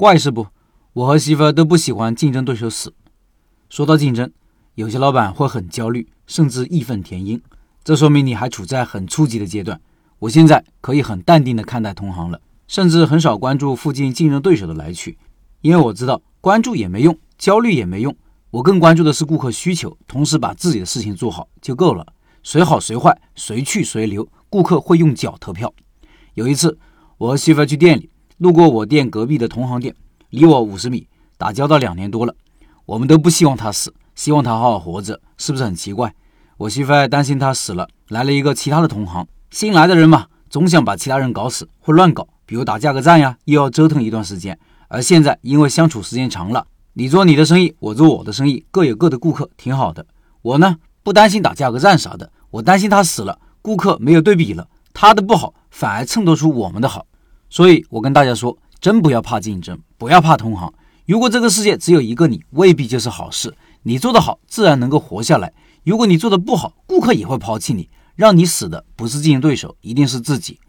怪是不？我和媳妇都不喜欢竞争对手死。说到竞争，有些老板会很焦虑，甚至义愤填膺，这说明你还处在很初级的阶段。我现在可以很淡定的看待同行了，甚至很少关注附近竞争对手的来去，因为我知道关注也没用，焦虑也没用。我更关注的是顾客需求，同时把自己的事情做好就够了。谁好谁坏，谁去谁留，顾客会用脚投票。有一次，我和媳妇去店里，路过我店隔壁的同行店，离我五十米，打交道两年多了。我们都不希望他死，希望他好好活着，是不是很奇怪？我媳妇担心他死了，来了一个其他的同行。新来的人嘛，总想把其他人搞死，会乱搞，比如打价格战呀，又要折腾一段时间。而现在因为相处时间长了，你做你的生意，我做我的生意，各有各的顾客，挺好的。我呢，不担心打价格战啥的，我担心他死了，顾客没有对比了，他的不好反而衬托出我们的好。所以我跟大家说，真不要怕竞争，不要怕同行。如果这个世界只有一个你，未必就是好事。你做得好，自然能够活下来。如果你做的不好，顾客也会抛弃你，让你死的不是竞争对手，一定是自己。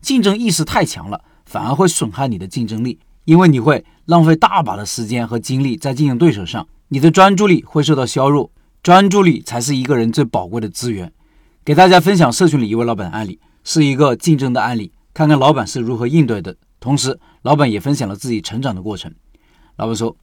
竞争意识太强了，反而会损害你的竞争力，因为你会浪费大把的时间和精力在竞争对手上，你的专注力会受到削弱。专注力才是一个人最宝贵的资源。给大家分享社群里一位老板的案例，是一个竞争的案例，看看老板是如何应对的。同时，老板也分享了自己成长的过程。老板说，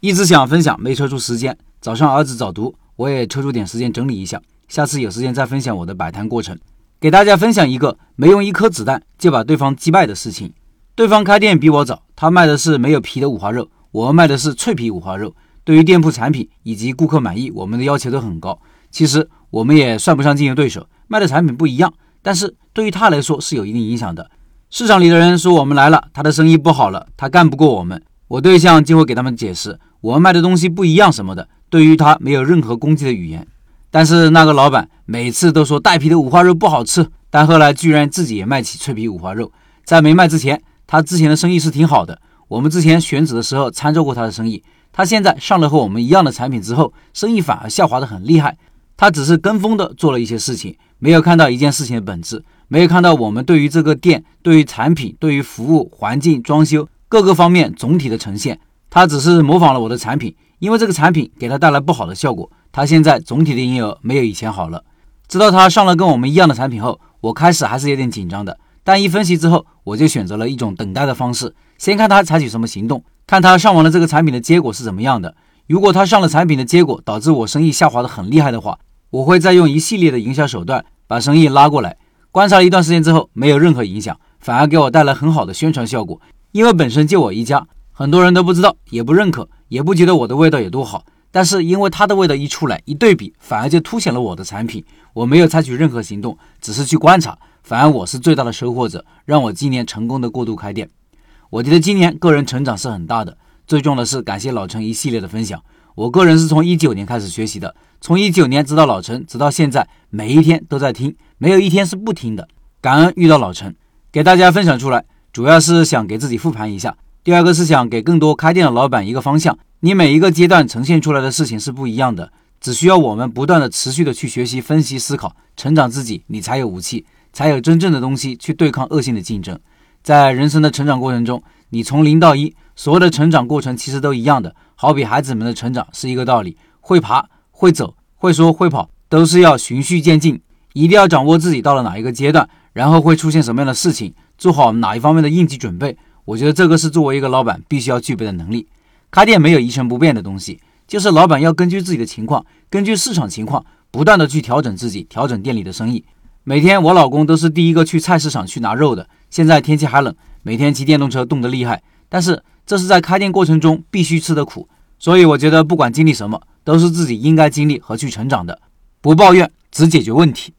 一直想分享，没抽出时间。早上儿子早读，我也抽出点时间整理一下。下次有时间再分享我的摆摊过程，给大家分享一个没用一颗子弹就把对方击败的事情。对方开店比我早，他卖的是没有皮的五花肉，我们卖的是脆皮五花肉。对于店铺产品以及顾客满意，我们的要求都很高。其实我们也算不上竞争对手，卖的产品不一样，但是对于他来说是有一定影响的。市场里的人说我们来了，他的生意不好了，他干不过我们。我对象就会给他们解释，我们卖的东西不一样什么的。对于他没有任何攻击的语言，但是那个老板每次都说带皮的五花肉不好吃，但后来居然自己也卖起脆皮五花肉。在没卖之前，他之前的生意是挺好的。我们之前选址的时候参照过他的生意，他现在上了和我们一样的产品之后，生意反而下滑的很厉害。他只是跟风的做了一些事情，没有看到一件事情的本质，没有看到我们对于这个店、对于产品、对于服务、环境、装修。各个方面总体的呈现，他只是模仿了我的产品，因为这个产品给他带来不好的效果，他现在总体的营业额没有以前好了。知道他上了跟我们一样的产品后，我开始还是有点紧张的，但一分析之后，我就选择了一种等待的方式，先看他采取什么行动，看他上完了这个产品的结果是怎么样的。如果他上了产品的结果导致我生意下滑的很厉害的话，我会再用一系列的营销手段把生意拉过来。观察了一段时间之后，没有任何影响，反而给我带来很好的宣传效果。因为本身就我一家，很多人都不知道，也不认可，也不觉得我的味道有多好。但是因为他的味道一出来，一对比，反而就凸显了我的产品。我没有采取任何行动，只是去观察，反而我是最大的收获者，让我今年成功的过渡开店。我觉得今年个人成长是很大的，最重要的是感谢老陈一系列的分享。我个人是从一九年开始学习的，从一九年直到老陈，直到现在，每一天都在听，没有一天是不听的。感恩遇到老陈，给大家分享出来。主要是想给自己复盘一下，第二个是想给更多开店的老板一个方向。你每一个阶段呈现出来的事情是不一样的，只需要我们不断的、持续的去学习、分析、思考、成长自己，你才有武器，才有真正的东西去对抗恶性的竞争。在人生的成长过程中，你从零到一，所有的成长过程其实都一样的，好比孩子们的成长是一个道理，会爬、会走、会说、会跑，都是要循序渐进，一定要掌握自己到了哪一个阶段，然后会出现什么样的事情。做好哪一方面的应急准备，我觉得这个是作为一个老板必须要具备的能力。开店没有一成不变的东西，就是老板要根据自己的情况，根据市场情况，不断的去调整自己，调整店里的生意。每天我老公都是第一个去菜市场去拿肉的。现在天气还冷，每天骑电动车冻得厉害，但是这是在开店过程中必须吃的苦。所以我觉得不管经历什么，都是自己应该经历和去成长的。不抱怨，只解决问题。